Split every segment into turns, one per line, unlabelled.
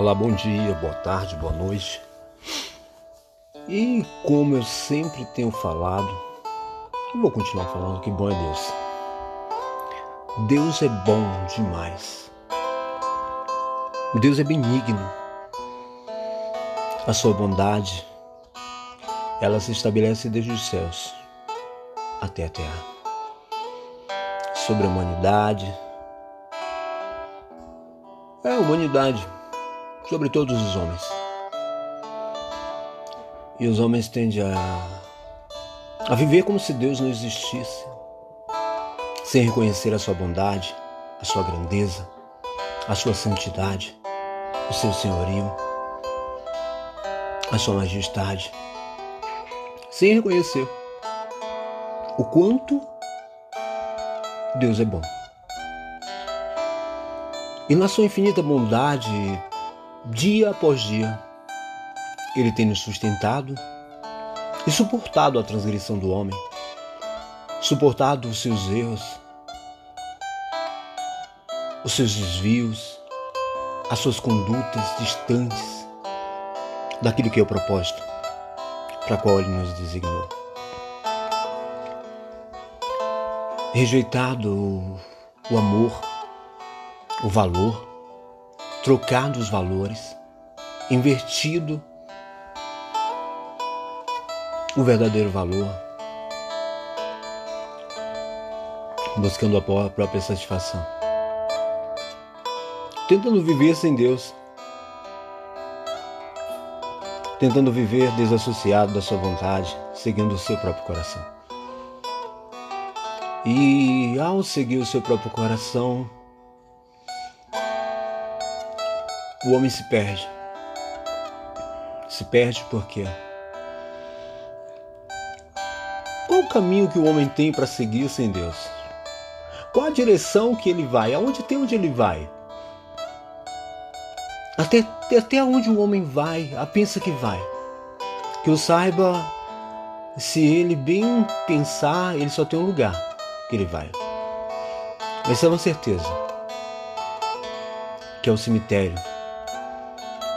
Olá, bom dia, boa tarde, boa noite. E como eu sempre tenho falado, e vou continuar falando que bom é Deus. Deus é bom demais. Deus é benigno. A sua bondade, ela se estabelece desde os céus até a terra. Sobre a humanidade, é a humanidade sobre todos os homens. E os homens tendem a, a viver como se Deus não existisse, sem reconhecer a sua bondade, a sua grandeza, a sua santidade, o seu senhorio, a sua majestade, sem reconhecer o quanto Deus é bom. E na sua infinita bondade, dia após dia, Ele tem nos sustentado e suportado a transgressão do homem, suportado os seus erros, os seus desvios, as suas condutas distantes daquilo que é o propósito para qual Ele nos designou. Rejeitado o amor, o valor, trocado os valores, invertido o verdadeiro valor, buscando a própria satisfação, tentando viver sem Deus, tentando viver desassociado da sua vontade, seguindo o seu próprio coração. E ao seguir o seu próprio coração, o homem se perde. Se perde porque qual o caminho que o homem tem para seguir sem Deus? Qual a direção que ele vai? Aonde tem onde ele vai? Até, até onde o homem vai, a pensa que vai. Que eu saiba, se ele bem pensar, ele só tem um lugar que ele vai. Mas é uma certeza, que é o cemitério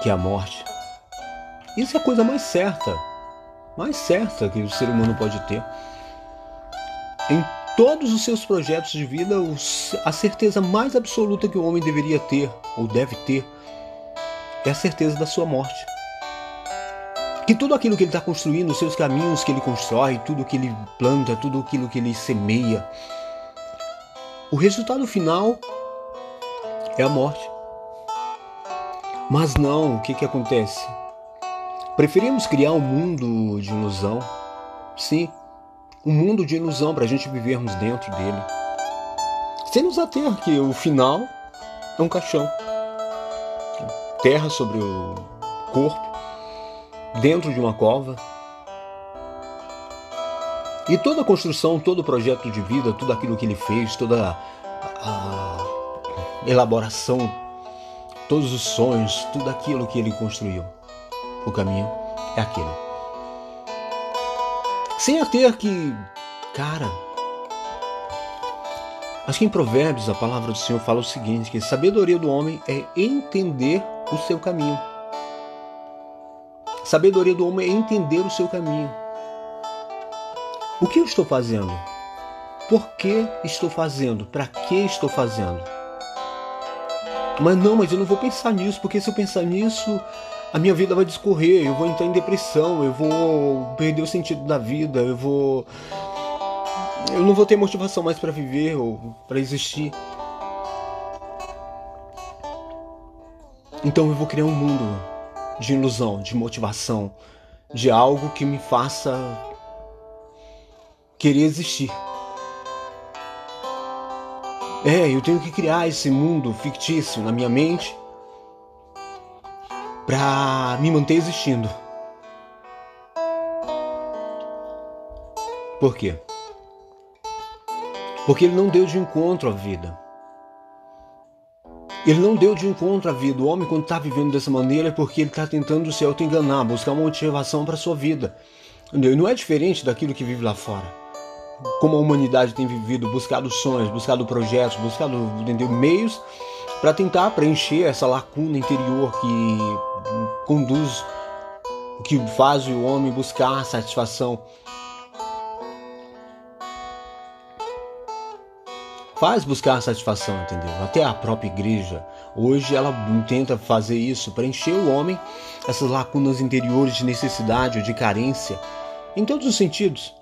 que a morte. Isso é a coisa mais certa, mais certa que o ser humano pode ter. Em todos os seus projetos de vida, a certeza mais absoluta que o homem deveria ter, ou deve ter, é a certeza da sua morte. Que tudo aquilo que ele está construindo, os seus caminhos que ele constrói, tudo que ele planta, tudo aquilo que ele semeia, o resultado final é a morte. Mas não, o que, que acontece? Preferimos criar um mundo de ilusão. Sim, um mundo de ilusão para a gente vivermos dentro dele. Sem nos ater que o final é um caixão. Terra sobre o corpo, dentro de uma cova. E toda a construção, todo o projeto de vida, tudo aquilo que ele fez, toda a, a elaboração todos os sonhos, tudo aquilo que ele construiu. O caminho é aquele. Sem a ter que, cara, acho que em Provérbios a palavra do Senhor fala o seguinte: que a sabedoria do homem é entender o seu caminho. Sabedoria do homem é entender o seu caminho. O que eu estou fazendo? Por que estou fazendo? Para que estou fazendo? Mas não, mas eu não vou pensar nisso, porque se eu pensar nisso, a minha vida vai discorrer, eu vou entrar em depressão, eu vou perder o sentido da vida, eu vou. Eu não vou ter motivação mais para viver ou para existir. Então eu vou criar um mundo de ilusão, de motivação, de algo que me faça querer existir. É, eu tenho que criar esse mundo fictício na minha mente para me manter existindo. Por quê? Porque ele não deu de encontro à vida. Ele não deu de encontro à vida. O homem, quando está vivendo dessa maneira, é porque ele está tentando se auto-enganar, buscar uma motivação para sua vida. E não é diferente daquilo que vive lá fora como a humanidade tem vivido, buscado sonhos, buscado projetos, buscado entendeu, meios para tentar preencher essa lacuna interior que conduz, que faz o homem buscar satisfação. Faz buscar satisfação, entendeu? Até a própria igreja hoje ela tenta fazer isso, preencher o homem essas lacunas interiores de necessidade ou de carência, em todos os sentidos.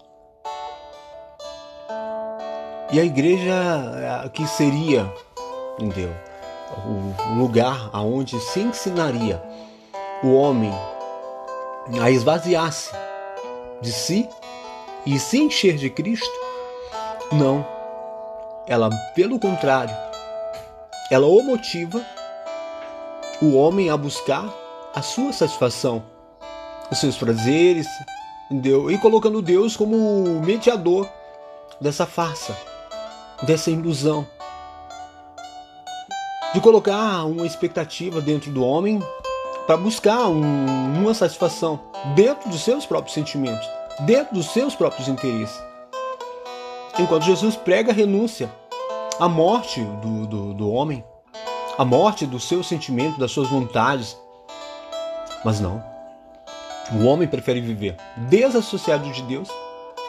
E a igreja eh, que seria, entendeu? O lugar aonde se ensinaria o homem a esvaziar-se de si e se encher de Cristo? Não. Ela, pelo contrário, ela o motiva o homem a buscar a sua satisfação, os seus prazeres, entendeu? e colocando Deus como mediador dessa farsa, dessa ilusão. De colocar uma expectativa dentro do homem para buscar um, uma satisfação dentro dos seus próprios sentimentos, dentro dos seus próprios interesses. Enquanto Jesus prega a renúncia, a morte do, do, do homem, a morte dos seus sentimentos, das suas vontades. Mas não. O homem prefere viver desassociado de Deus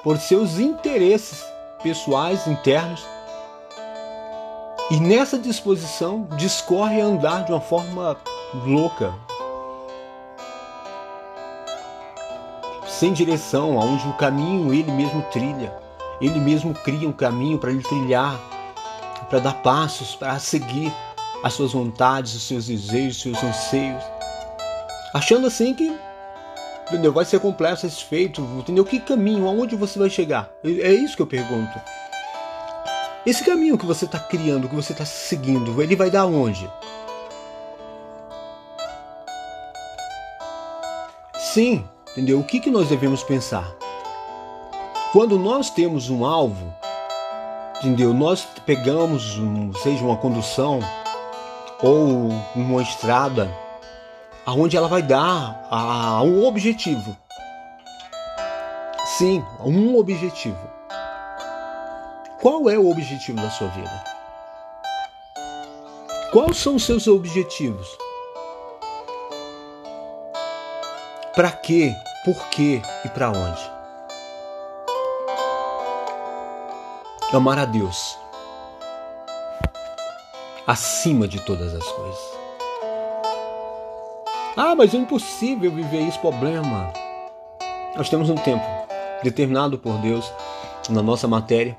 por seus interesses pessoais internos e nessa disposição discorre a andar de uma forma louca, sem direção, aonde o caminho ele mesmo trilha. Ele mesmo cria um caminho para ele trilhar, para dar passos, para seguir as suas vontades, os seus desejos, os seus anseios. Achando assim que entendeu, vai ser completo, satisfeito, entendeu? Que caminho, aonde você vai chegar? É isso que eu pergunto. Esse caminho que você está criando, que você está seguindo, ele vai dar onde? Sim, Entendeu? O que, que nós devemos pensar? Quando nós temos um alvo, entendeu? Nós pegamos, um, seja uma condução ou uma estrada, aonde ela vai dar a, a um objetivo. Sim, um objetivo. Qual é o objetivo da sua vida? Quais são os seus objetivos? Para quê? Por quê e para onde? Amar a Deus acima de todas as coisas. Ah, mas é impossível viver esse problema. Nós temos um tempo determinado por Deus na nossa matéria,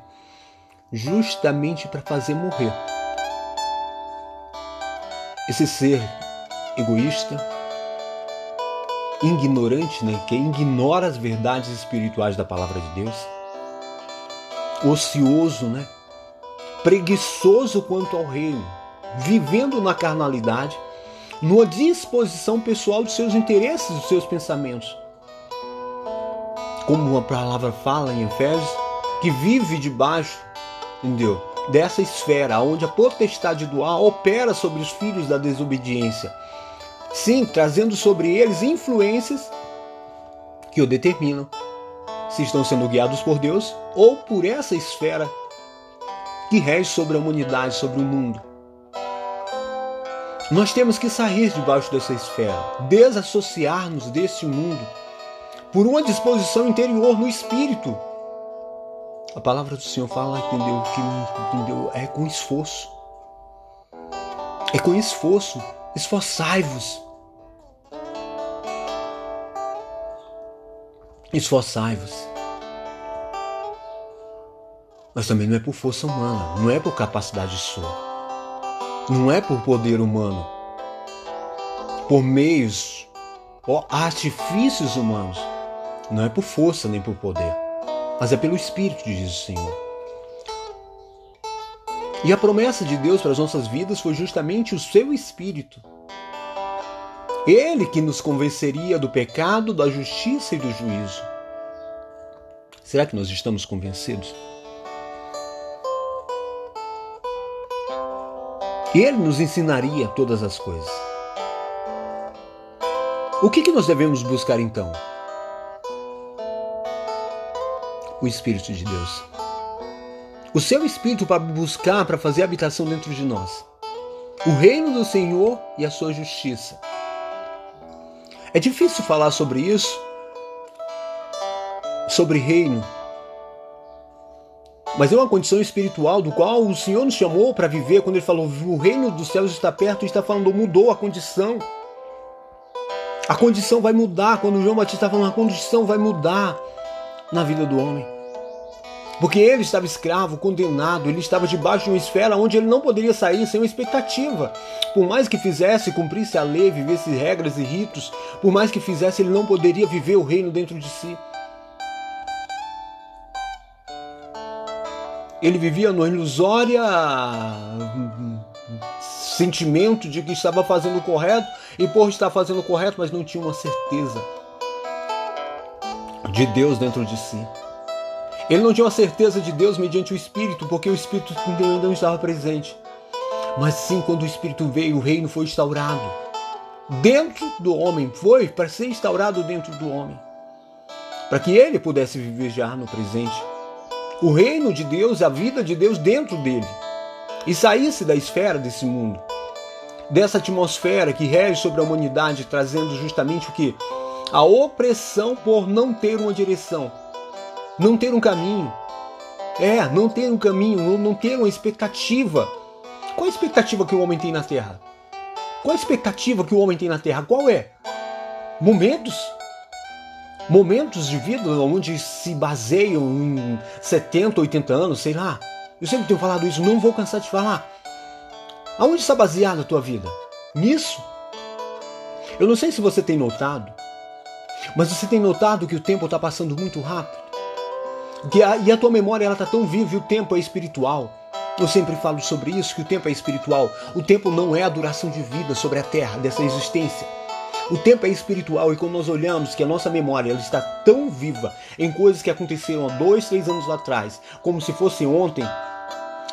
justamente para fazer morrer esse ser egoísta, ignorante, né, que ignora as verdades espirituais da palavra de Deus, ocioso, né, preguiçoso quanto ao reino, vivendo na carnalidade, numa disposição pessoal de seus interesses, dos seus pensamentos. Como a palavra fala em Efésios, que vive debaixo, entendeu? Dessa esfera onde a potestade do ar opera sobre os filhos da desobediência Sim, trazendo sobre eles influências que o determinam se estão sendo guiados por Deus ou por essa esfera que rege sobre a humanidade, sobre o mundo. Nós temos que sair debaixo dessa esfera, desassociar-nos desse mundo por uma disposição interior no espírito. A palavra do Senhor fala, entendeu, que entendeu, é com esforço. É com esforço. Esforçai-vos. Esforçai-vos. Mas também não é por força humana, não é por capacidade sua, não é por poder humano, por meios ou artifícios humanos, não é por força nem por poder, mas é pelo Espírito, diz o Senhor. E a promessa de Deus para as nossas vidas foi justamente o seu Espírito. Ele que nos convenceria do pecado, da justiça e do juízo. Será que nós estamos convencidos? Ele nos ensinaria todas as coisas. O que, que nós devemos buscar então? O Espírito de Deus. O seu Espírito para buscar, para fazer habitação dentro de nós. o reino do Senhor e a sua justiça. É difícil falar sobre isso, sobre reino, mas é uma condição espiritual do qual o Senhor nos chamou para viver quando ele falou o reino dos céus está perto, está falando mudou a condição. A condição vai mudar quando João Batista está falando a condição vai mudar na vida do homem. Porque ele estava escravo, condenado, ele estava debaixo de uma esfera onde ele não poderia sair sem uma expectativa. Por mais que fizesse, cumprisse a lei, vivesse regras e ritos, por mais que fizesse, ele não poderia viver o reino dentro de si. Ele vivia no ilusória sentimento de que estava fazendo o correto e por estar fazendo o correto, mas não tinha uma certeza de Deus dentro de si. Ele não tinha uma certeza de Deus mediante o Espírito, porque o Espírito não estava presente. Mas sim, quando o Espírito veio, o reino foi instaurado. Dentro do homem, foi para ser instaurado dentro do homem, para que ele pudesse viver já no presente. O reino de Deus, a vida de Deus dentro dele. E saísse da esfera desse mundo, dessa atmosfera que rege sobre a humanidade, trazendo justamente o que? A opressão por não ter uma direção, não ter um caminho. É, não ter um caminho, não ter uma expectativa. Qual a expectativa que o homem tem na terra? Qual a expectativa que o homem tem na terra? Qual é? Momentos momentos de vida onde se baseiam em 70, 80 anos, sei lá. Eu sempre tenho falado isso, não vou cansar de falar. Aonde está baseada a tua vida? Nisso? Eu não sei se você tem notado, mas você tem notado que o tempo está passando muito rápido. E a tua memória ela está tão viva e o tempo é espiritual. Eu sempre falo sobre isso, que o tempo é espiritual. O tempo não é a duração de vida sobre a terra, dessa existência. O tempo é espiritual e quando nós olhamos que a nossa memória ela está tão viva em coisas que aconteceram há dois, três anos atrás, como se fosse ontem,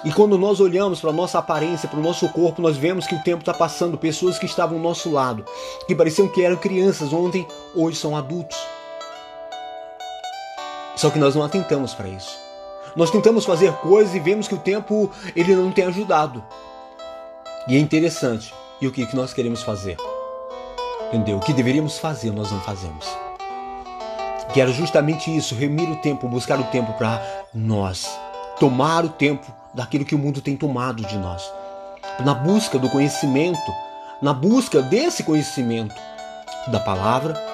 e quando nós olhamos para a nossa aparência, para o nosso corpo, nós vemos que o tempo está passando. Pessoas que estavam ao nosso lado, que pareciam que eram crianças ontem, hoje são adultos. Só que nós não atentamos para isso. Nós tentamos fazer coisas e vemos que o tempo ele não tem ajudado. E é interessante. E o que, que nós queremos fazer? Entendeu? O que deveríamos fazer, nós não fazemos. Que era justamente isso, remir o tempo, buscar o tempo para nós. Tomar o tempo daquilo que o mundo tem tomado de nós. Na busca do conhecimento, na busca desse conhecimento da palavra,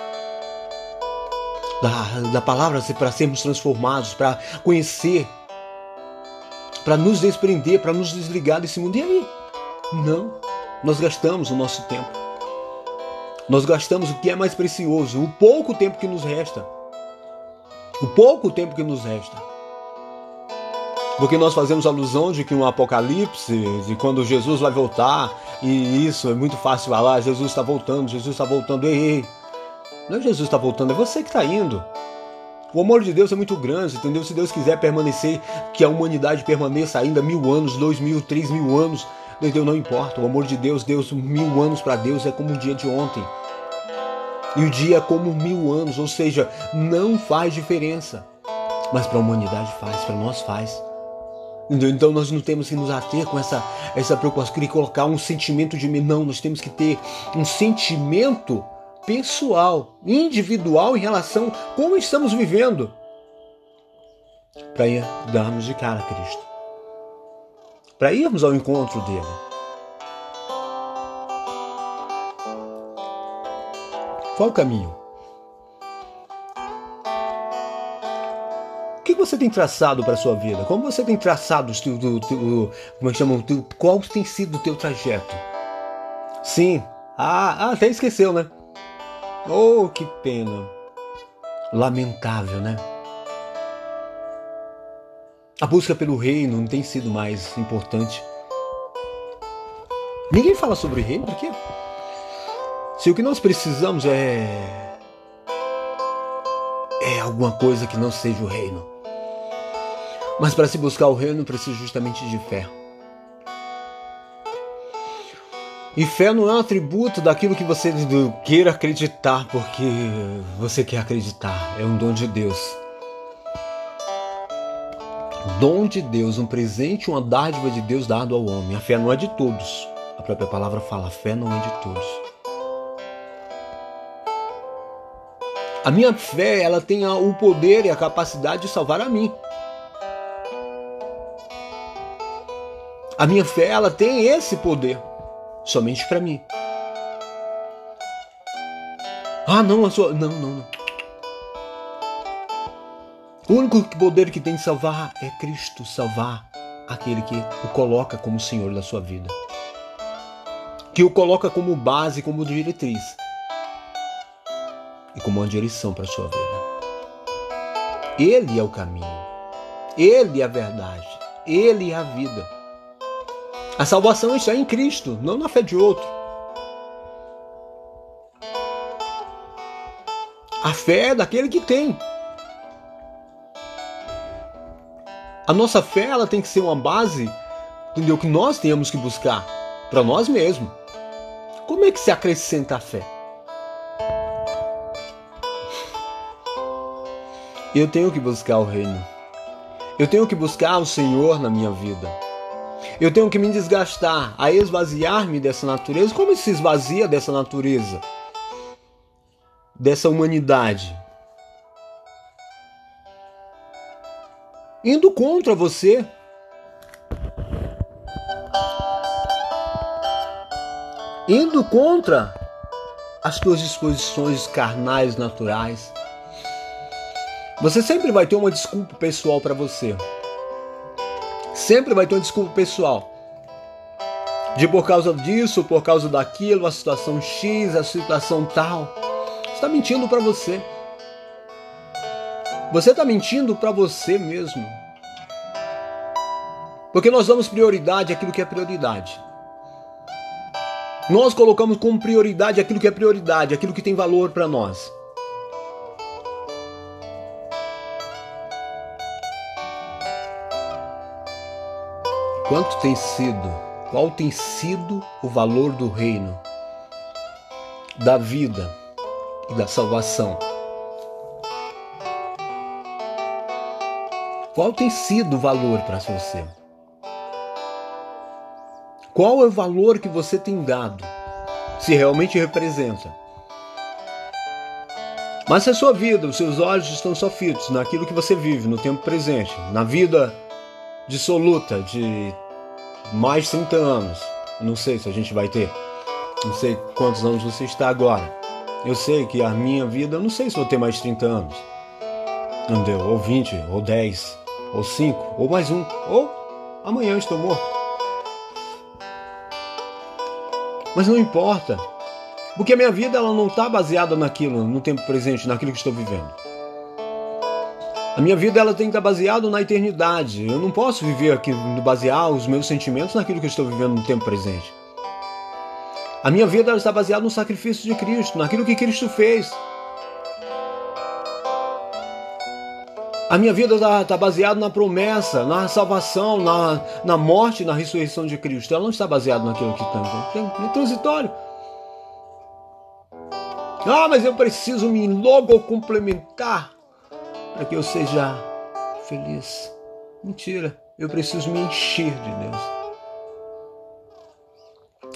da, da palavra para sermos transformados, para conhecer, para nos desprender, para nos desligar desse mundo. E aí? Não, nós gastamos o nosso tempo nós gastamos o que é mais precioso, o pouco tempo que nos resta. O pouco tempo que nos resta. Porque nós fazemos alusão de que um apocalipse, de quando Jesus vai voltar, e isso é muito fácil falar, Jesus está voltando, Jesus está voltando, ei, ei. Não é Jesus está voltando, é você que está indo. O amor de Deus é muito grande, entendeu? Se Deus quiser permanecer, que a humanidade permaneça ainda mil anos, dois mil, três mil anos, entendeu? Não importa. O amor de Deus, Deus, mil anos para Deus é como o dia de ontem. E o dia é como mil anos, ou seja, não faz diferença. Mas para a humanidade faz, para nós faz. Então nós não temos que nos ater com essa, essa preocupação e colocar um sentimento de não, nós temos que ter um sentimento pessoal, individual em relação a como estamos vivendo para darmos de cara a Cristo. Para irmos ao encontro dele. Qual o caminho? O que você tem traçado para a sua vida? Como você tem traçado o teu, teu, teu como é que chama, teu, qual tem sido o teu trajeto? Sim. Ah, ah, até esqueceu, né? Oh, que pena. Lamentável, né? A busca pelo reino não tem sido mais importante. Ninguém fala sobre reino, por quê? Se o que nós precisamos é. é alguma coisa que não seja o reino. Mas para se buscar o reino precisa justamente de fé. E fé não é um atributo daquilo que você queira acreditar, porque você quer acreditar. É um dom de Deus. Dom de Deus, um presente, uma dádiva de Deus dado ao homem. A fé não é de todos. A própria palavra fala: a fé não é de todos. A minha fé, ela tem o poder e a capacidade de salvar a mim. A minha fé, ela tem esse poder somente para mim. Ah, não, a sua. Não, não, não. O único poder que tem de salvar é Cristo salvar aquele que o coloca como Senhor da sua vida. Que o coloca como base, como diretriz. E como uma direção para a sua vida. Ele é o caminho. Ele é a verdade. Ele é a vida. A salvação está em Cristo, não na fé de outro. A fé é daquele que tem. A nossa fé ela tem que ser uma base, entendeu? Que nós temos que buscar para nós mesmos. Como é que se acrescenta a fé? Eu tenho que buscar o reino. Eu tenho que buscar o Senhor na minha vida. Eu tenho que me desgastar a esvaziar-me dessa natureza. Como se esvazia dessa natureza? dessa humanidade. Indo contra você. Indo contra as tuas disposições carnais naturais. Você sempre vai ter uma desculpa pessoal para você. Sempre vai ter uma desculpa pessoal. De por causa disso, por causa daquilo, a situação X, a situação tal está mentindo para você. Você está mentindo para você mesmo. Porque nós damos prioridade àquilo que é prioridade. Nós colocamos como prioridade aquilo que é prioridade, aquilo que tem valor para nós. Quanto tem sido, qual tem sido o valor do reino, da vida, e da salvação. Qual tem sido o valor para você? Qual é o valor que você tem dado? Se realmente representa. Mas se a sua vida, os seus olhos estão só fitos naquilo que você vive no tempo presente, na vida dissoluta de mais de 30 anos, não sei se a gente vai ter, não sei quantos anos você está agora. Eu sei que a minha vida, eu não sei se vou ter mais 30 anos. Não deu, ou 20, ou 10, ou 5, ou mais um, ou amanhã eu estou morto. Mas não importa, porque a minha vida ela não está baseada naquilo, no tempo presente, naquilo que estou vivendo. A minha vida ela tem que estar baseada na eternidade. Eu não posso viver aqui, basear os meus sentimentos naquilo que eu estou vivendo no tempo presente. A minha vida está baseada no sacrifício de Cristo, naquilo que Cristo fez. A minha vida está tá baseada na promessa, na salvação, na, na morte, na ressurreição de Cristo. Ela não está baseada naquilo que tem. É transitório. Ah, mas eu preciso me logo complementar para que eu seja feliz. Mentira. Eu preciso me encher de Deus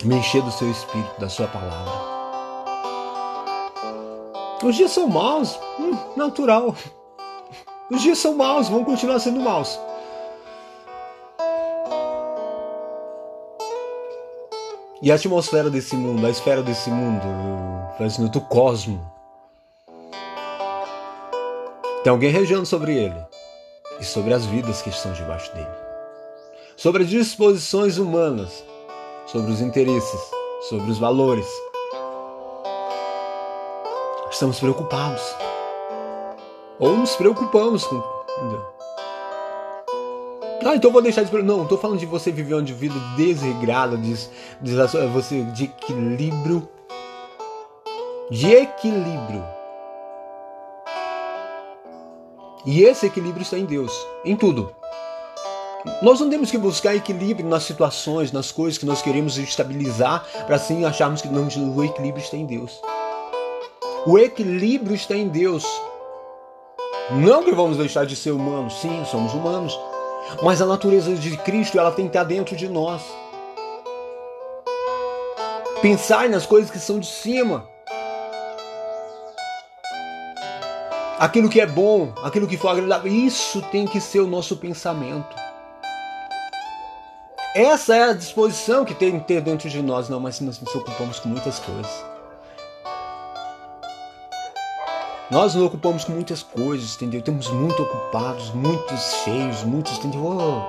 me encher do seu espírito, da sua palavra. Os dias são maus, hum, natural. Os dias são maus, vão continuar sendo maus. E a atmosfera desse mundo, a esfera desse mundo, assim, do cosmo, tem alguém regendo sobre ele e sobre as vidas que estão debaixo dele, sobre as disposições humanas sobre os interesses, sobre os valores. Estamos preocupados. Ou nos preocupamos com. Ah, então vou deixar de. Não, estou falando de você viver uma vida desregrada, de, de, você, de equilíbrio. De equilíbrio. E esse equilíbrio está em Deus, em tudo. Nós não temos que buscar equilíbrio nas situações, nas coisas que nós queremos estabilizar, para assim acharmos que não, o equilíbrio está em Deus. O equilíbrio está em Deus. Não que vamos deixar de ser humanos, sim, somos humanos, mas a natureza de Cristo ela tem que estar dentro de nós. Pensar nas coisas que são de cima. Aquilo que é bom, aquilo que for agradável, isso tem que ser o nosso pensamento. Essa é a disposição que tem que ter dentro de nós, não, mas nós nos ocupamos com muitas coisas. Nós nos ocupamos com muitas coisas, entendeu? Estamos muito ocupados, muito cheios, muitos, entendeu? Oh.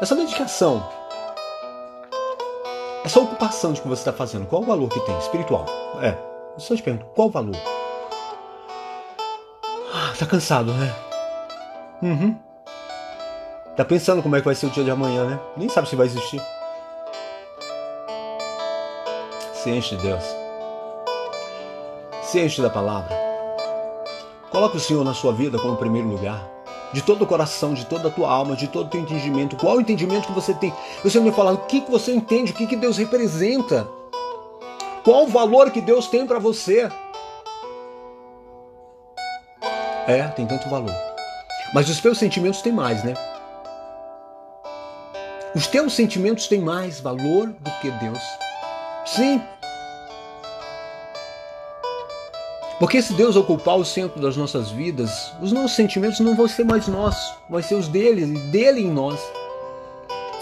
Essa dedicação, essa ocupação de que você está fazendo, qual o valor que tem? Espiritual. É. Eu só te pergunto, qual o valor? Tá cansado, né? Uhum. Tá pensando como é que vai ser o dia de amanhã, né? Nem sabe se vai existir. Se enche de Deus. Se enche da palavra. Coloque o Senhor na sua vida como primeiro lugar. De todo o coração, de toda a tua alma, de todo o teu entendimento. Qual o entendimento que você tem? Você me falar o que, que você entende, o que, que Deus representa. Qual o valor que Deus tem para você? É, tem tanto valor. Mas os teus sentimentos têm mais, né? Os teus sentimentos têm mais valor do que Deus. Sim. Porque se Deus ocupar o centro das nossas vidas, os nossos sentimentos não vão ser mais nossos, vão ser os dele, dele em nós.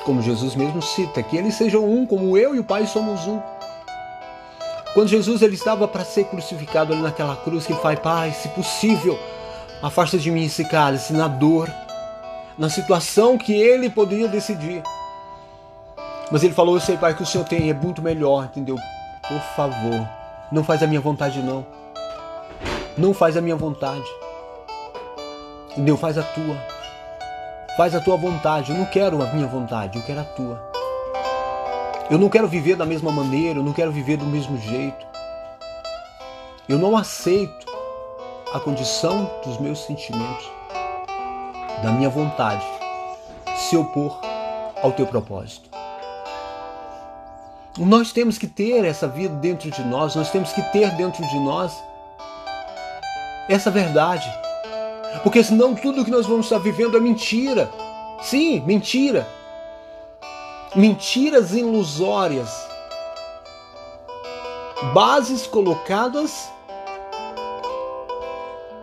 Como Jesus mesmo cita, que eles sejam um, como eu e o Pai somos um. Quando Jesus ele estava para ser crucificado ali naquela cruz, ele fala, Pai, se possível, afasta de mim esse cálice na dor, na situação que ele poderia decidir. Mas ele falou: Eu sei, Pai, que o Senhor tem, é muito melhor, entendeu? Por favor, não faz a minha vontade, não. Não faz a minha vontade. Entendeu? Faz a tua. Faz a tua vontade. Eu não quero a minha vontade, eu quero a tua. Eu não quero viver da mesma maneira, eu não quero viver do mesmo jeito. Eu não aceito a condição dos meus sentimentos, da minha vontade, se opor ao teu propósito. Nós temos que ter essa vida dentro de nós, nós temos que ter dentro de nós essa verdade. Porque senão tudo que nós vamos estar vivendo é mentira. Sim, mentira. Mentiras ilusórias. Bases colocadas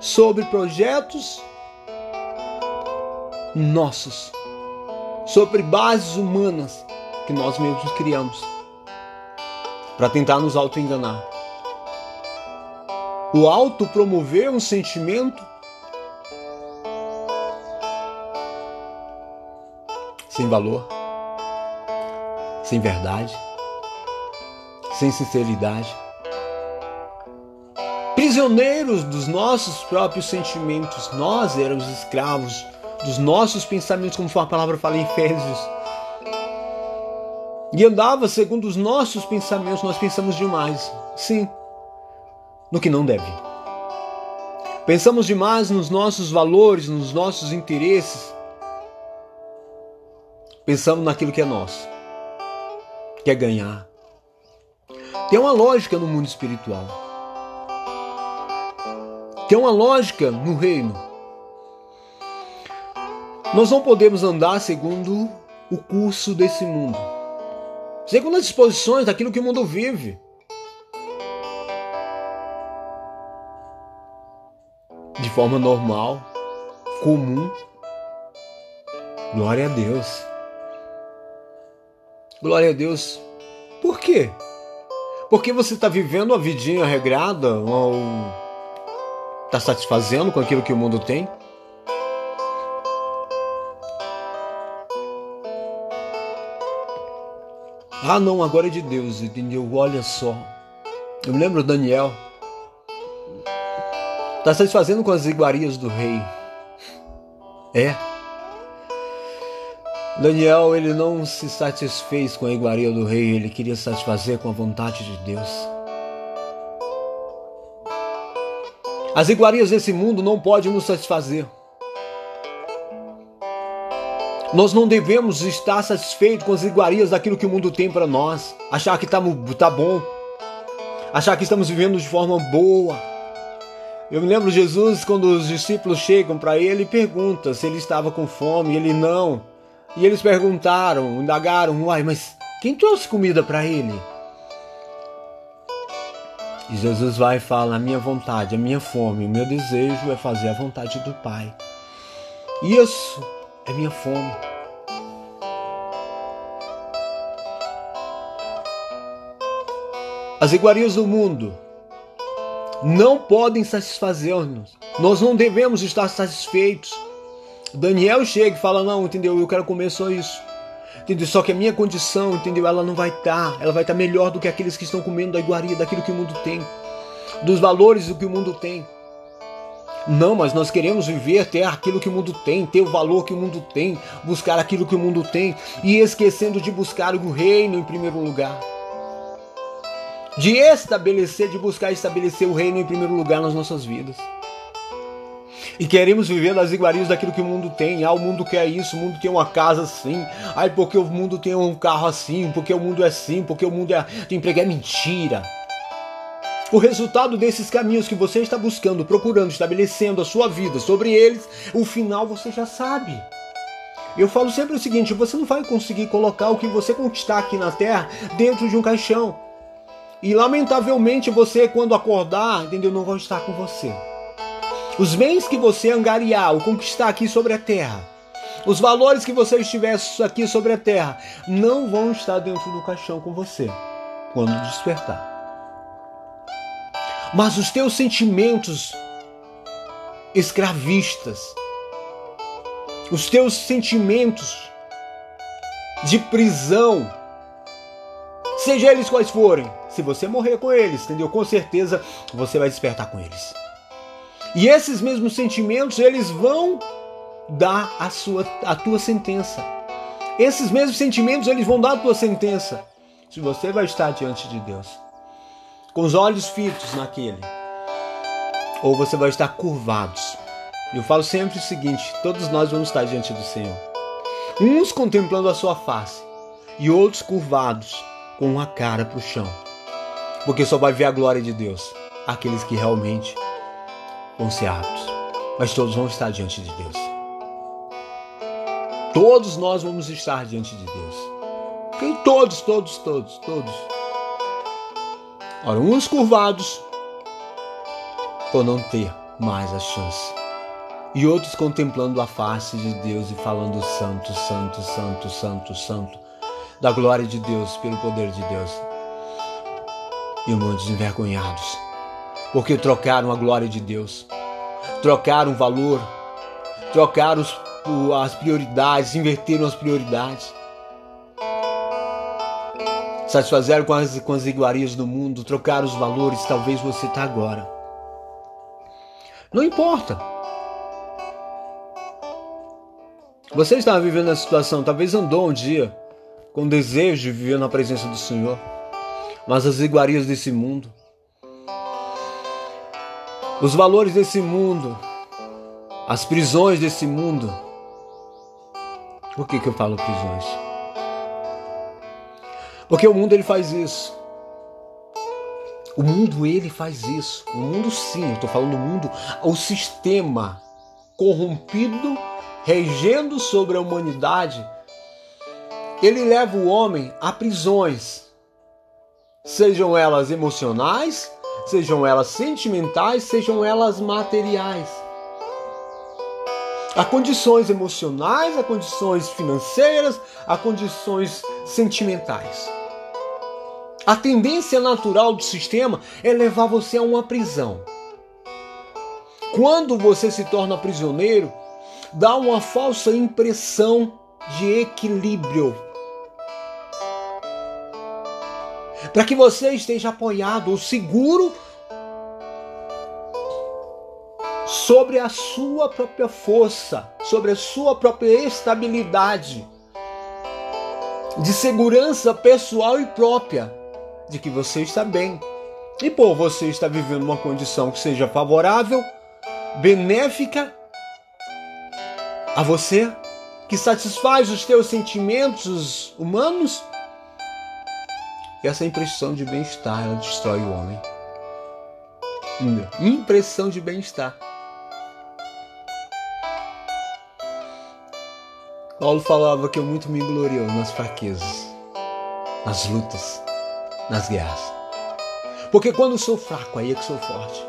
sobre projetos nossos, sobre bases humanas que nós mesmos criamos para tentar nos auto-enganar. O auto promover um sentimento sem valor, sem verdade, sem sinceridade. Prisioneiros dos nossos próprios sentimentos, nós éramos escravos dos nossos pensamentos, como a palavra fala em Efésios e andava segundo os nossos pensamentos, nós pensamos demais. Sim, no que não deve. Pensamos demais nos nossos valores, nos nossos interesses. Pensamos naquilo que é nosso, que é ganhar. Tem uma lógica no mundo espiritual. Tem uma lógica no reino. Nós não podemos andar segundo o curso desse mundo segundo as disposições daquilo que o mundo vive. De forma normal, comum. Glória a Deus. Glória a Deus. Por quê? Porque você está vivendo uma vidinha regrada ou está satisfazendo com aquilo que o mundo tem? Ah, não, agora é de Deus, entendeu? Olha só. Eu me lembro Daniel. Está satisfazendo com as iguarias do rei. É. Daniel, ele não se satisfez com a iguaria do rei, ele queria satisfazer com a vontade de Deus. As iguarias desse mundo não podem nos satisfazer. Nós não devemos estar satisfeitos com as iguarias daquilo que o mundo tem para nós, achar que está tá bom, achar que estamos vivendo de forma boa. Eu me lembro Jesus quando os discípulos chegam para ele e perguntam se ele estava com fome, e ele não. E eles perguntaram, indagaram, uai, mas quem trouxe comida para ele? E Jesus vai e fala: a minha vontade, a minha fome, o meu desejo é fazer a vontade do Pai. Isso é minha fome. As iguarias do mundo não podem satisfazer-nos. Nós não devemos estar satisfeitos. Daniel chega e fala: Não, entendeu? Eu quero comer só isso. Entendeu? Só que a minha condição, entendeu? Ela não vai estar. Ela vai estar melhor do que aqueles que estão comendo da iguaria, daquilo que o mundo tem, dos valores do que o mundo tem. Não, mas nós queremos viver, ter aquilo que o mundo tem, ter o valor que o mundo tem, buscar aquilo que o mundo tem e esquecendo de buscar o reino em primeiro lugar. De estabelecer, de buscar estabelecer o reino em primeiro lugar nas nossas vidas. E queremos viver nas iguarias daquilo que o mundo tem. Ah, o mundo quer isso, o mundo tem uma casa assim. Ai, porque o mundo tem um carro assim, porque o mundo é assim, porque o mundo é, tem emprego. É mentira. O resultado desses caminhos que você está buscando, procurando, estabelecendo a sua vida sobre eles, o final você já sabe. Eu falo sempre o seguinte: você não vai conseguir colocar o que você conquistar aqui na terra dentro de um caixão. E lamentavelmente você, quando acordar, entendeu? Não vai estar com você. Os bens que você angariar ou conquistar aqui sobre a terra, os valores que você estiver aqui sobre a terra, não vão estar dentro do caixão com você quando despertar. Mas os teus sentimentos escravistas, os teus sentimentos de prisão, seja eles quais forem, se você morrer com eles, entendeu? Com certeza você vai despertar com eles. E esses mesmos sentimentos, eles vão dar a sua a tua sentença. Esses mesmos sentimentos, eles vão dar a tua sentença. Se você vai estar diante de Deus, com os olhos fitos naquele, ou você vai estar curvados. Eu falo sempre o seguinte: todos nós vamos estar diante do Senhor. Uns contemplando a sua face e outros curvados com a cara para o chão. Porque só vai ver a glória de Deus aqueles que realmente vão ser aptos, mas todos vão estar diante de Deus. Todos nós vamos estar diante de Deus. Quem? Todos, todos, todos, todos. Ora, uns curvados por não ter mais a chance. E outros contemplando a face de Deus e falando santo, santo, santo, santo, santo, da glória de Deus, pelo poder de Deus. E muitos envergonhados porque trocaram a glória de Deus, trocaram o valor, trocaram os, as prioridades, inverteram as prioridades. Satisfazeram com as, com as iguarias do mundo, trocaram os valores, talvez você está agora. Não importa. Você está vivendo essa situação, talvez andou um dia com desejo de viver na presença do Senhor, mas as iguarias desse mundo, os valores desse mundo, as prisões desse mundo. Por que, que eu falo prisões? Porque o mundo ele faz isso. O mundo ele faz isso. O mundo sim, eu estou falando do mundo, o sistema corrompido, regendo sobre a humanidade, ele leva o homem a prisões, sejam elas emocionais, sejam elas sentimentais, sejam elas materiais. Há condições emocionais, há condições financeiras, há condições sentimentais. A tendência natural do sistema é levar você a uma prisão. Quando você se torna prisioneiro, dá uma falsa impressão de equilíbrio para que você esteja apoiado seguro sobre a sua própria força, sobre a sua própria estabilidade, de segurança pessoal e própria, de que você está bem. E por você está vivendo uma condição que seja favorável, benéfica a você, que satisfaz os teus sentimentos humanos, e essa impressão de bem-estar, ela destrói o homem. Impressão de bem-estar. Paulo falava que eu muito me glorio nas fraquezas, nas lutas, nas guerras. Porque quando sou fraco, aí é que sou forte.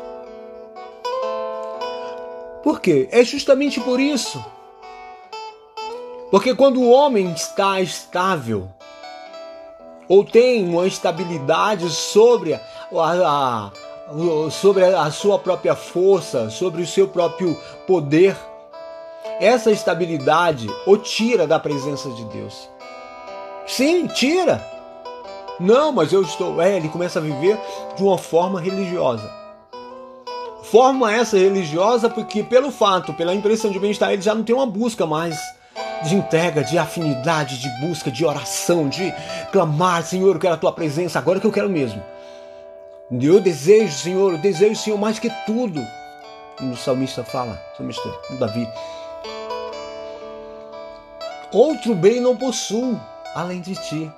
Por quê? É justamente por isso. Porque quando o homem está estável, ou tem uma estabilidade sobre a, a, sobre a sua própria força, sobre o seu próprio poder, essa estabilidade o tira da presença de Deus. Sim, tira. Não, mas eu estou. É, ele começa a viver de uma forma religiosa. Forma essa religiosa porque, pelo fato, pela impressão de bem-estar, ele já não tem uma busca mais de entrega, de afinidade, de busca, de oração, de clamar, Senhor, eu quero a tua presença agora que eu quero mesmo. Eu desejo, Senhor, eu desejo, Senhor, mais que tudo. O salmista fala, o salmista Davi. Outro bem não possuo além de ti.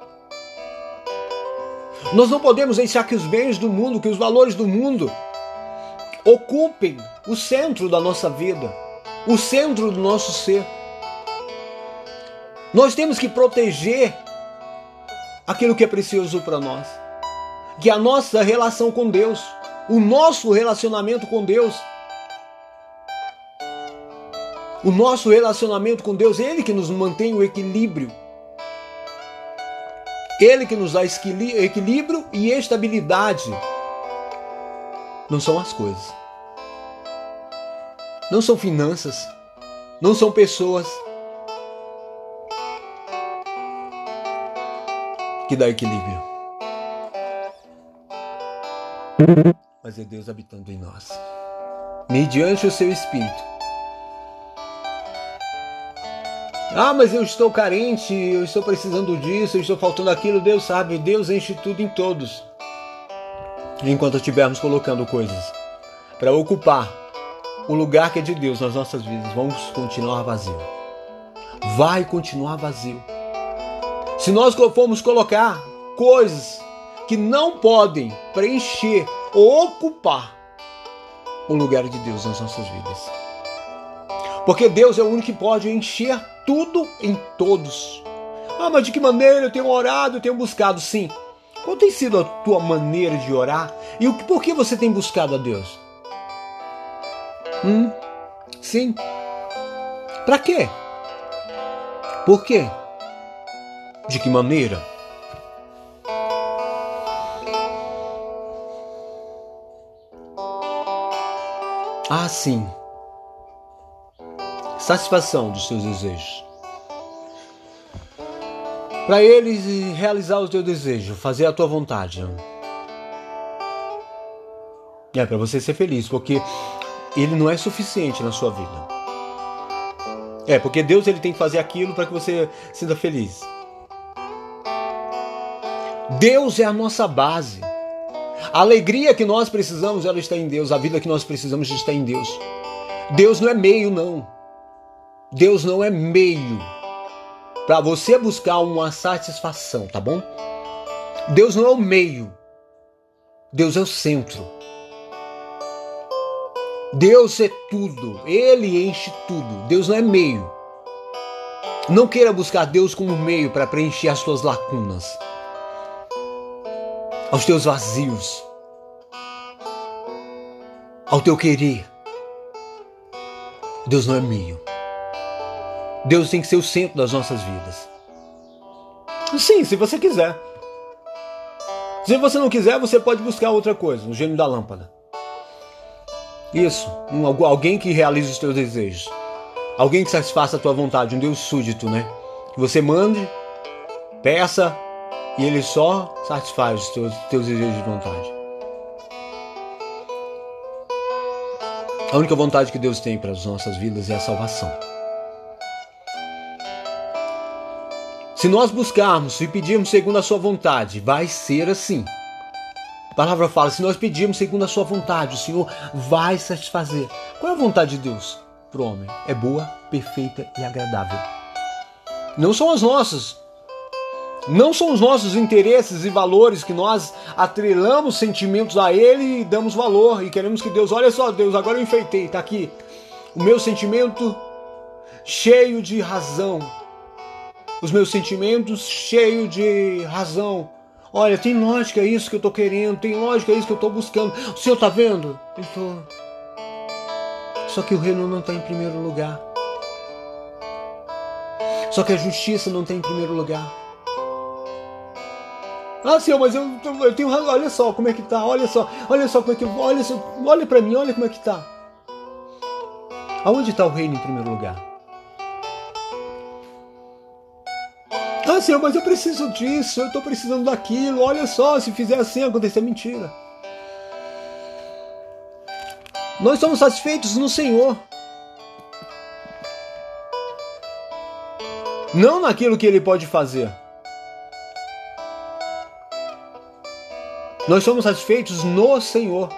Nós não podemos deixar que os bens do mundo, que os valores do mundo ocupem o centro da nossa vida, o centro do nosso ser. Nós temos que proteger aquilo que é precioso para nós, que a nossa relação com Deus, o nosso relacionamento com Deus. O nosso relacionamento com Deus, Ele que nos mantém o equilíbrio. Ele que nos dá equilíbrio e estabilidade. Não são as coisas. Não são finanças. Não são pessoas. Que dá equilíbrio. Mas é Deus habitando em nós, mediante o seu Espírito. Ah, mas eu estou carente, eu estou precisando disso, eu estou faltando aquilo. Deus sabe, Deus enche tudo em todos. Enquanto estivermos colocando coisas para ocupar o lugar que é de Deus nas nossas vidas, vamos continuar vazio. Vai continuar vazio. Se nós formos colocar coisas que não podem preencher ou ocupar o lugar de Deus nas nossas vidas. Porque Deus é o único que pode encher tudo em todos. Ah, mas de que maneira eu tenho orado, eu tenho buscado? Sim. Qual tem sido a tua maneira de orar? E por que você tem buscado a Deus? Hum? Sim. Para quê? Por quê? De que maneira? Ah, sim. Satisfação dos seus desejos. Para eles realizar o teu desejo, fazer a tua vontade. É para você ser feliz, porque ele não é suficiente na sua vida. É, porque Deus ele tem que fazer aquilo para que você sinta feliz. Deus é a nossa base. A alegria que nós precisamos, ela está em Deus. A vida que nós precisamos está em Deus. Deus não é meio, não. Deus não é meio para você buscar uma satisfação, tá bom? Deus não é o meio. Deus é o centro. Deus é tudo. Ele enche tudo. Deus não é meio. Não queira buscar Deus como meio para preencher as suas lacunas aos teus vazios, ao teu querer. Deus não é meio. Deus tem que ser o centro das nossas vidas. Sim, se você quiser. Se você não quiser, você pode buscar outra coisa, o gênio da lâmpada. Isso, um, alguém que realize os teus desejos. Alguém que satisfaça a tua vontade, um Deus súdito, né? Que você mande, peça, e ele só satisfaz os teus, teus desejos de vontade. A única vontade que Deus tem para as nossas vidas é a salvação. Se nós buscarmos e pedirmos segundo a sua vontade, vai ser assim. A palavra fala: se nós pedirmos segundo a sua vontade, o Senhor vai satisfazer. Qual é a vontade de Deus para o homem? É boa, perfeita e agradável. Não são as nossas, não são os nossos interesses e valores que nós atrelamos sentimentos a Ele e damos valor e queremos que Deus, olha só, Deus, agora eu enfeitei, tá aqui. O meu sentimento cheio de razão. Os meus sentimentos cheio de razão. Olha, tem lógica isso que eu estou querendo, tem lógica isso que eu estou buscando. O senhor está vendo? Eu estou. Só que o reino não está em primeiro lugar. Só que a justiça não está em primeiro lugar. Ah, senhor, mas eu, eu tenho. Olha só como é que tá. Olha só, olha só como é que. Olha, olha para mim, olha como é que tá. Aonde está o reino em primeiro lugar? Ah, Senhor, mas eu preciso disso, eu estou precisando daquilo. Olha só, se fizer assim, acontecer mentira. Nós somos satisfeitos no Senhor. Não naquilo que Ele pode fazer. Nós somos satisfeitos no Senhor.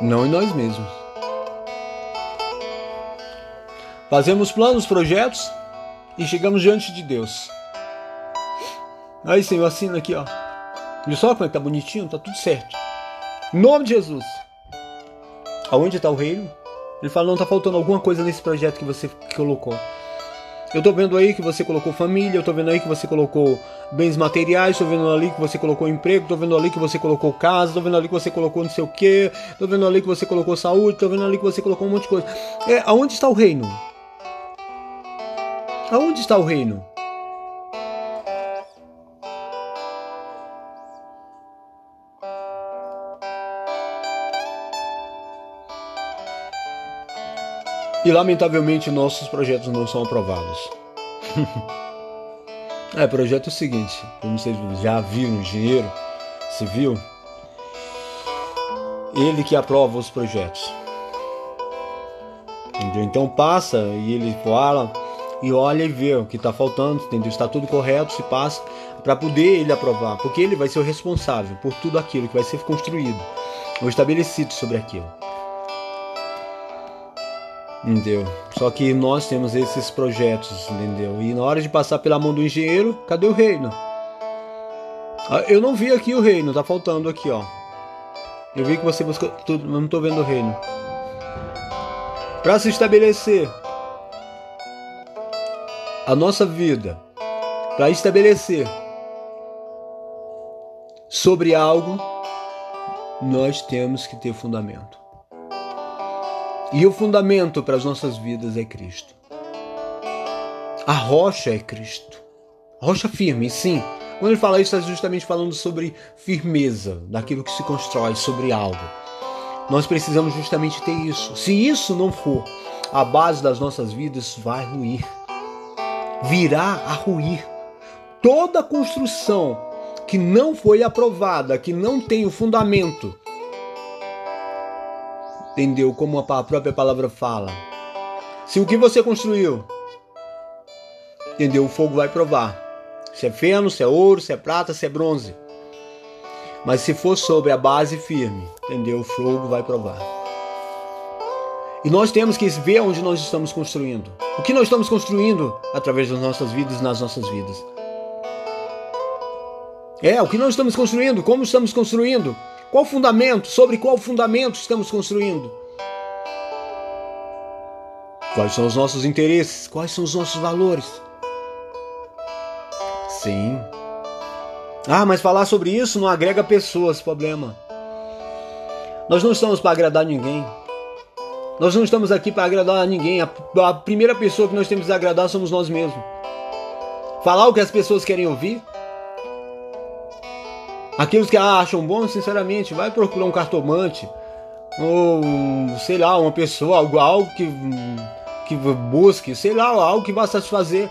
Não em nós mesmos. Fazemos planos, projetos e chegamos diante de Deus. Aí, Senhor, assina aqui, ó. Viu só como é que tá bonitinho? Tá tudo certo. Em nome de Jesus. Aonde está o reino? Ele fala, não, tá faltando alguma coisa nesse projeto que você colocou. Eu tô vendo aí que você colocou família, eu tô vendo aí que você colocou bens materiais, tô vendo ali que você colocou emprego, tô vendo ali que você colocou casa, tô vendo ali que você colocou não sei o que, tô vendo ali que você colocou saúde, tô vendo ali que você colocou um monte de coisa. É, aonde está o reino? Aonde está o reino? E lamentavelmente nossos projetos não são aprovados. é, projeto é o seguinte, como vocês já viram, engenheiro civil, ele que aprova os projetos. Entendeu? Então passa e ele fala, e olha e vê o que está faltando, entendeu? Está tudo correto, se passa, para poder ele aprovar, porque ele vai ser o responsável por tudo aquilo que vai ser construído ou estabelecido sobre aquilo. Entendeu? Só que nós temos esses projetos, entendeu? E na hora de passar pela mão do engenheiro, cadê o reino? Ah, eu não vi aqui o reino, tá faltando aqui, ó. Eu vi que você buscou tudo, mas não tô vendo o reino. Para se estabelecer a nossa vida para estabelecer sobre algo, nós temos que ter fundamento. E o fundamento para as nossas vidas é Cristo. A rocha é Cristo. A rocha firme, sim. Quando ele fala isso, está justamente falando sobre firmeza, daquilo que se constrói sobre algo. Nós precisamos justamente ter isso. Se isso não for a base das nossas vidas, vai ruir virá a ruir. Toda construção que não foi aprovada, que não tem o fundamento, entendeu? Como a própria palavra fala. Se o que você construiu, entendeu? O fogo vai provar. Se é feno, se é ouro, se é prata, se é bronze. Mas se for sobre a base firme, entendeu? O fogo vai provar. E nós temos que ver onde nós estamos construindo. O que nós estamos construindo através das nossas vidas nas nossas vidas. É, o que nós estamos construindo, como estamos construindo, qual fundamento, sobre qual fundamento estamos construindo. Quais são os nossos interesses, quais são os nossos valores. Sim. Ah, mas falar sobre isso não agrega pessoas, problema. Nós não estamos para agradar ninguém. Nós não estamos aqui para agradar ninguém. A, a, primeira pessoa que nós temos que agradar somos nós mesmos. Falar o que as pessoas querem ouvir. Aqueles que acham bom, sinceramente, vai procurar um cartomante. Ou, sei lá, uma pessoa, algo, algo que, que busque, sei lá, algo que vá satisfazer.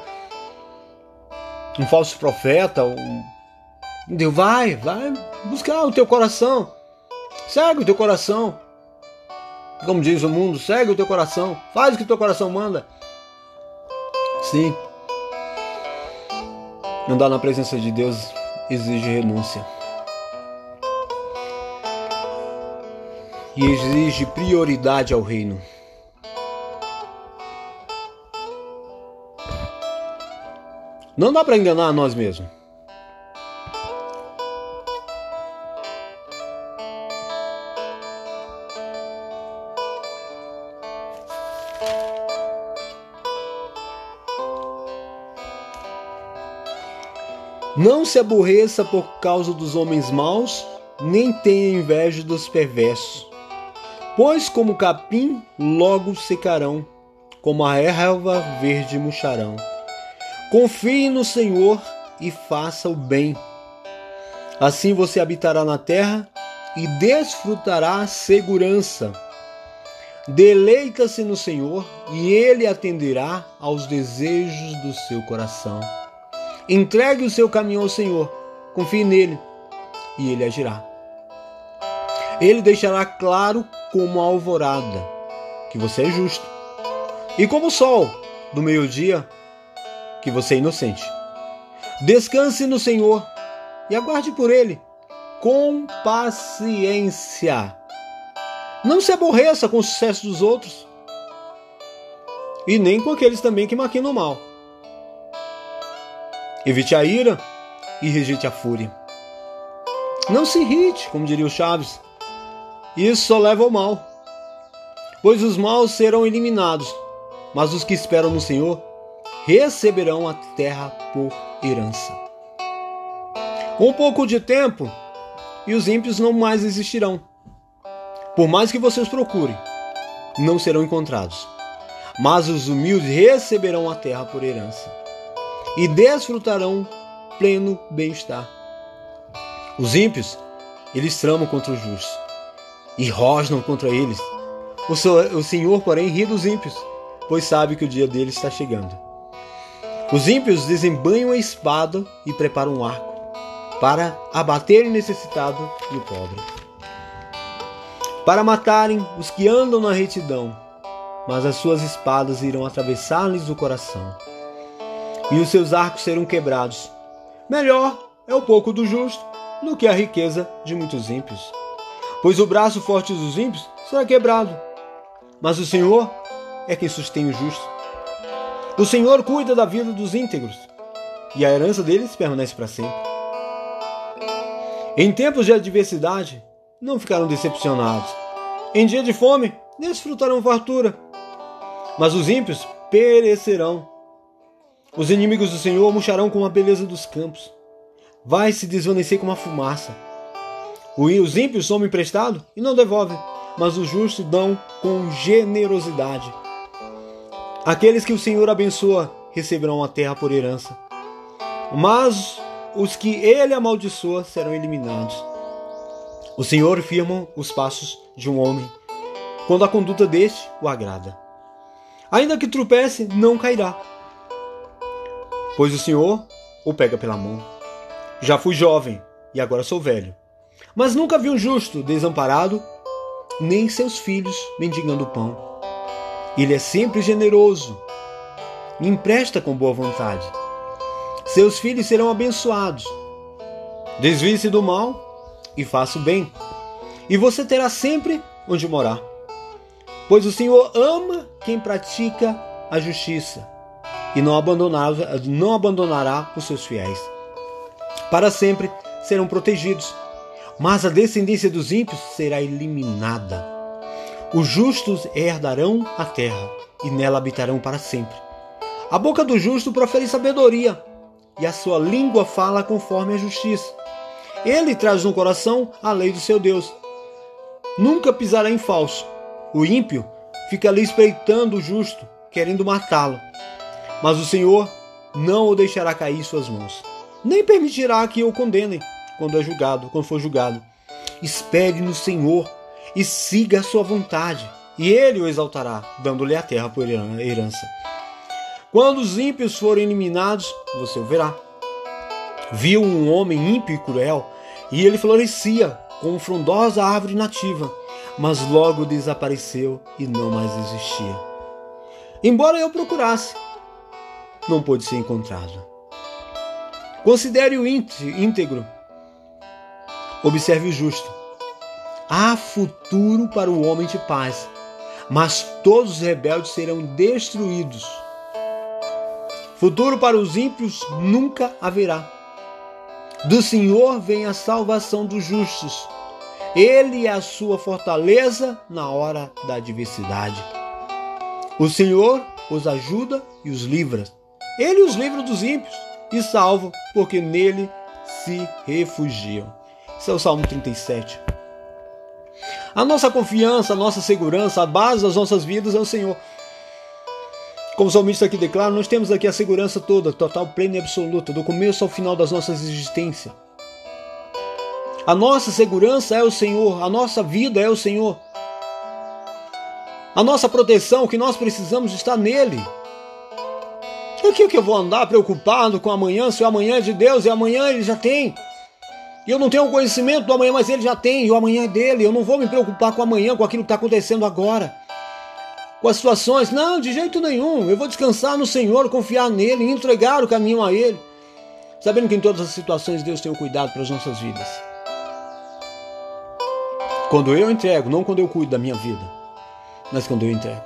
Um falso profeta. Um... Deus, vai, vai buscar o teu coração. Segue o teu coração. Como diz o mundo, segue o teu coração, faz o que o teu coração manda. Sim. Andar na presença de Deus exige renúncia. E exige prioridade ao reino. Não dá para enganar nós mesmos. Não se aborreça por causa dos homens maus, nem tenha inveja dos perversos. Pois como capim logo secarão, como a erva verde murcharão. Confie no Senhor e faça o bem. Assim você habitará na terra e desfrutará segurança. Deleita-se no Senhor e Ele atenderá aos desejos do seu coração. Entregue o seu caminho ao Senhor, confie nele e ele agirá. Ele deixará claro como a alvorada que você é justo, e como o sol do meio-dia que você é inocente. Descanse no Senhor e aguarde por ele com paciência. Não se aborreça com o sucesso dos outros e nem com aqueles também que maquinam mal. Evite a ira e rejeite a fúria. Não se irrite, como diria o Chaves. Isso só leva ao mal. Pois os maus serão eliminados, mas os que esperam no Senhor receberão a terra por herança. Um pouco de tempo e os ímpios não mais existirão. Por mais que você os procure, não serão encontrados. Mas os humildes receberão a terra por herança e desfrutarão pleno bem-estar. Os ímpios, eles tramam contra os justos e rosnam contra eles. O Senhor, porém, ri dos ímpios, pois sabe que o dia deles está chegando. Os ímpios desembanham a espada e preparam um arco para abater o necessitado e o pobre, para matarem os que andam na retidão, mas as suas espadas irão atravessar-lhes o coração e os seus arcos serão quebrados. Melhor é o pouco do justo do que a riqueza de muitos ímpios. Pois o braço forte dos ímpios será quebrado, mas o Senhor é quem sustém o justo. O Senhor cuida da vida dos íntegros, e a herança deles permanece para sempre. Em tempos de adversidade, não ficarão decepcionados. Em dia de fome, desfrutarão fartura. Mas os ímpios perecerão os inimigos do Senhor murcharão como a beleza dos campos. Vai se desvanecer como a fumaça. Os ímpios somam emprestado e não devolvem, mas os justos dão com generosidade. Aqueles que o Senhor abençoa receberão a terra por herança. Mas os que ele amaldiçoa serão eliminados. O Senhor firma os passos de um homem, quando a conduta deste o agrada. Ainda que tropece, não cairá pois o Senhor o pega pela mão. Já fui jovem e agora sou velho, mas nunca vi um justo desamparado, nem seus filhos mendigando pão. Ele é sempre generoso e empresta com boa vontade. Seus filhos serão abençoados. Desvie-se do mal e faça o bem, e você terá sempre onde morar. Pois o Senhor ama quem pratica a justiça e não abandonará, não abandonará os seus fiéis. Para sempre serão protegidos, mas a descendência dos ímpios será eliminada. Os justos herdarão a terra e nela habitarão para sempre. A boca do justo profere sabedoria e a sua língua fala conforme a justiça. Ele traz no coração a lei do seu Deus. Nunca pisará em falso. O ímpio fica ali espreitando o justo, querendo matá-lo. Mas o Senhor não o deixará cair em suas mãos, nem permitirá que o condenem quando é julgado, quando for julgado. Espere no Senhor e siga a sua vontade, e ele o exaltará, dando-lhe a terra por herança. Quando os ímpios forem eliminados, você o verá. Viu um homem ímpio e cruel, e ele florescia como frondosa árvore nativa, mas logo desapareceu e não mais existia. Embora eu procurasse, não pôde ser encontrado. Considere o íntegro. Observe o justo. Há futuro para o homem de paz, mas todos os rebeldes serão destruídos. Futuro para os ímpios nunca haverá. Do Senhor vem a salvação dos justos. Ele é a sua fortaleza na hora da adversidade. O Senhor os ajuda e os livra ele os livra dos ímpios e salvo, porque nele se refugiam. Esse é o Salmo 37. A nossa confiança, a nossa segurança, a base das nossas vidas é o Senhor. Como o salmista aqui declara, nós temos aqui a segurança toda, total, plena e absoluta, do começo ao final das nossas existências. A nossa segurança é o Senhor, a nossa vida é o Senhor. A nossa proteção, o que nós precisamos está nele. Por que, que eu vou andar preocupado com amanhã, se o amanhã é de Deus e amanhã ele já tem? Eu não tenho conhecimento do amanhã, mas ele já tem, e o amanhã é dele. Eu não vou me preocupar com amanhã, com aquilo que está acontecendo agora. Com as situações. Não, de jeito nenhum. Eu vou descansar no Senhor, confiar nele, entregar o caminho a ele. Sabendo que em todas as situações Deus tem o cuidado para as nossas vidas. Quando eu entrego, não quando eu cuido da minha vida, mas quando eu entrego.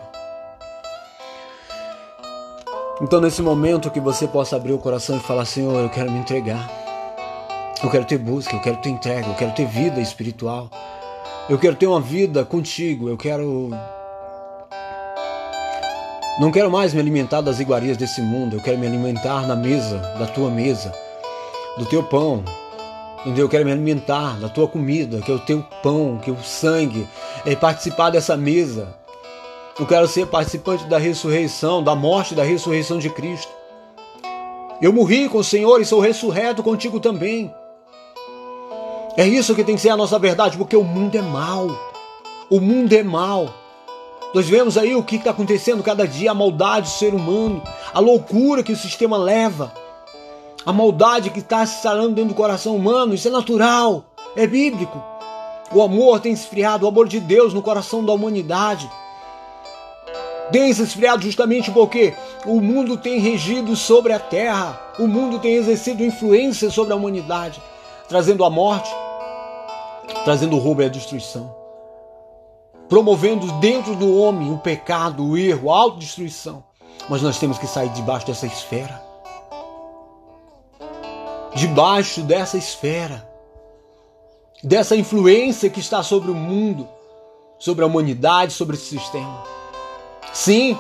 Então, nesse momento, que você possa abrir o coração e falar: Senhor, eu quero me entregar. Eu quero ter busca, eu quero ter entrega, eu quero ter vida espiritual. Eu quero ter uma vida contigo. Eu quero. Não quero mais me alimentar das iguarias desse mundo. Eu quero me alimentar na mesa, da tua mesa, do teu pão, Entendeu? Eu quero me alimentar da tua comida, que é o teu pão, que é o sangue, é participar dessa mesa. Eu quero ser participante da ressurreição, da morte da ressurreição de Cristo. Eu morri com o Senhor e sou ressurreto contigo também. É isso que tem que ser a nossa verdade, porque o mundo é mal. O mundo é mal. Nós vemos aí o que está acontecendo cada dia, a maldade do ser humano, a loucura que o sistema leva a maldade que está se instalando dentro do coração humano, isso é natural, é bíblico. O amor tem esfriado, o amor de Deus no coração da humanidade. Tem se esfriado justamente porque o mundo tem regido sobre a terra, o mundo tem exercido influência sobre a humanidade, trazendo a morte, trazendo o roubo e a destruição, promovendo dentro do homem o pecado, o erro, a autodestruição. Mas nós temos que sair debaixo dessa esfera debaixo dessa esfera, dessa influência que está sobre o mundo, sobre a humanidade, sobre esse sistema. Sim,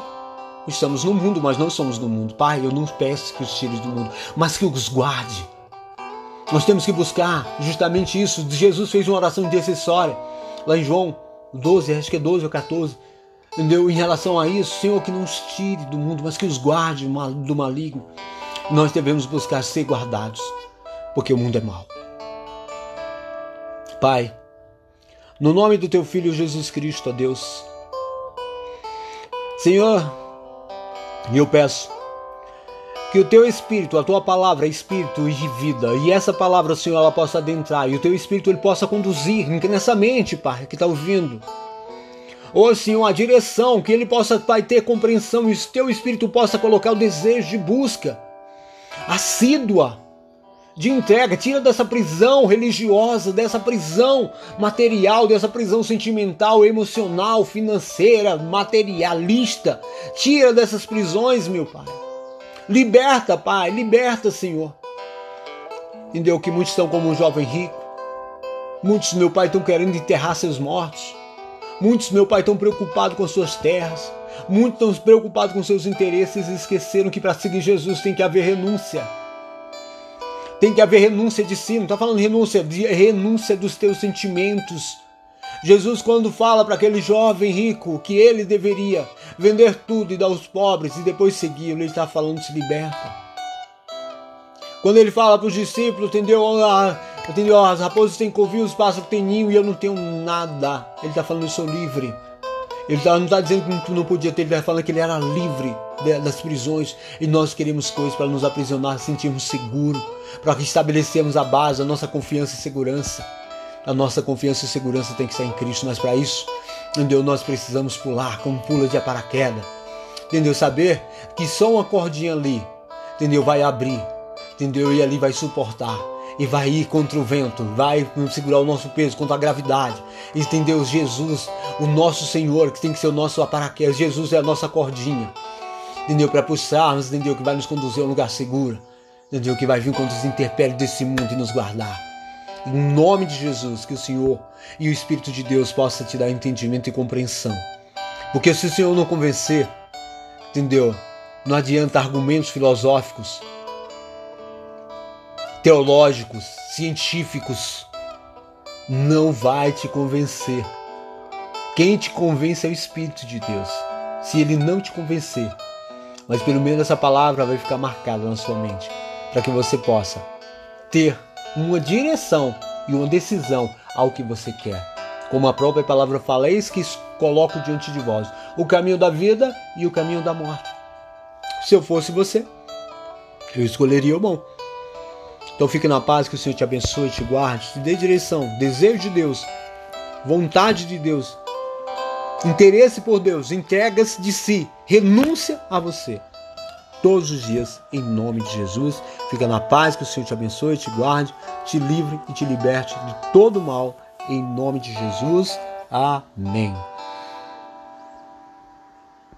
estamos no mundo, mas não somos do mundo. Pai, eu não peço que os tire do mundo, mas que os guarde. Nós temos que buscar justamente isso. Jesus fez uma oração intercessória lá em João 12, acho que é 12 ou 14. Entendeu? Em relação a isso, Senhor, que não os tire do mundo, mas que os guarde do maligno. Nós devemos buscar ser guardados porque o mundo é mau. Pai, no nome do teu filho Jesus Cristo, ó Deus, Senhor, eu peço que o teu espírito, a tua palavra é espírito de vida, e essa palavra, Senhor, ela possa adentrar, e o teu espírito ele possa conduzir nessa mente, Pai, que está ouvindo. Ô Senhor, a direção, que ele possa, Pai, ter compreensão, e o teu espírito possa colocar o desejo de busca assídua de entrega, tira dessa prisão religiosa, dessa prisão material, dessa prisão sentimental, emocional, financeira, materialista. Tira dessas prisões, meu Pai. Liberta, Pai, liberta, Senhor. Entendeu que muitos estão como um jovem rico. Muitos, meu Pai, estão querendo enterrar seus mortos. Muitos, meu Pai, estão preocupados com suas terras. Muitos estão preocupados com seus interesses e esqueceram que para seguir Jesus tem que haver renúncia. Tem que haver renúncia de si, não está falando renúncia, de renúncia dos teus sentimentos. Jesus, quando fala para aquele jovem rico que ele deveria vender tudo e dar aos pobres e depois segui-lo, ele está falando se liberta. Quando ele fala para os discípulos, entendeu? Ah, entendeu? As raposas têm covil, os pássaros têm ninho e eu não tenho nada. Ele está falando, eu sou livre. Ele tá, não está dizendo que não podia ter, ele está falando que ele era livre das prisões e nós queremos coisas para nos aprisionar, sentirmos seguros, para que estabelecemos a base, a nossa confiança e segurança. A nossa confiança e segurança tem que ser em Cristo, mas para isso, entendeu? Nós precisamos pular como pula de paraquedas, entendeu? Saber que só uma cordinha ali, entendeu? Vai abrir, entendeu? E ali vai suportar e vai ir contra o vento, vai segurar o nosso peso contra a gravidade. Entendeu? Jesus, o nosso Senhor, que tem que ser o nosso paraquedas. Jesus é a nossa cordinha. Entendeu? Para puxarmos, entendeu? Que vai nos conduzir a um lugar seguro. Entendeu? Que vai vir contra os intempéries desse mundo e nos guardar. Em nome de Jesus, que o Senhor e o Espírito de Deus possa te dar entendimento e compreensão. Porque se o Senhor não convencer, entendeu? Não adianta argumentos filosóficos teológicos, científicos, não vai te convencer. Quem te convence é o Espírito de Deus. Se ele não te convencer, mas pelo menos essa palavra vai ficar marcada na sua mente, para que você possa ter uma direção e uma decisão ao que você quer. Como a própria palavra fala, eis que coloco diante de vós o caminho da vida e o caminho da morte. Se eu fosse você, eu escolheria o bom. Então fique na paz, que o Senhor te abençoe, te guarde, te dê direção, desejo de Deus, vontade de Deus, interesse por Deus, entregas de si, renúncia a você. Todos os dias, em nome de Jesus. Fica na paz, que o Senhor te abençoe, te guarde, te livre e te liberte de todo mal, em nome de Jesus. Amém.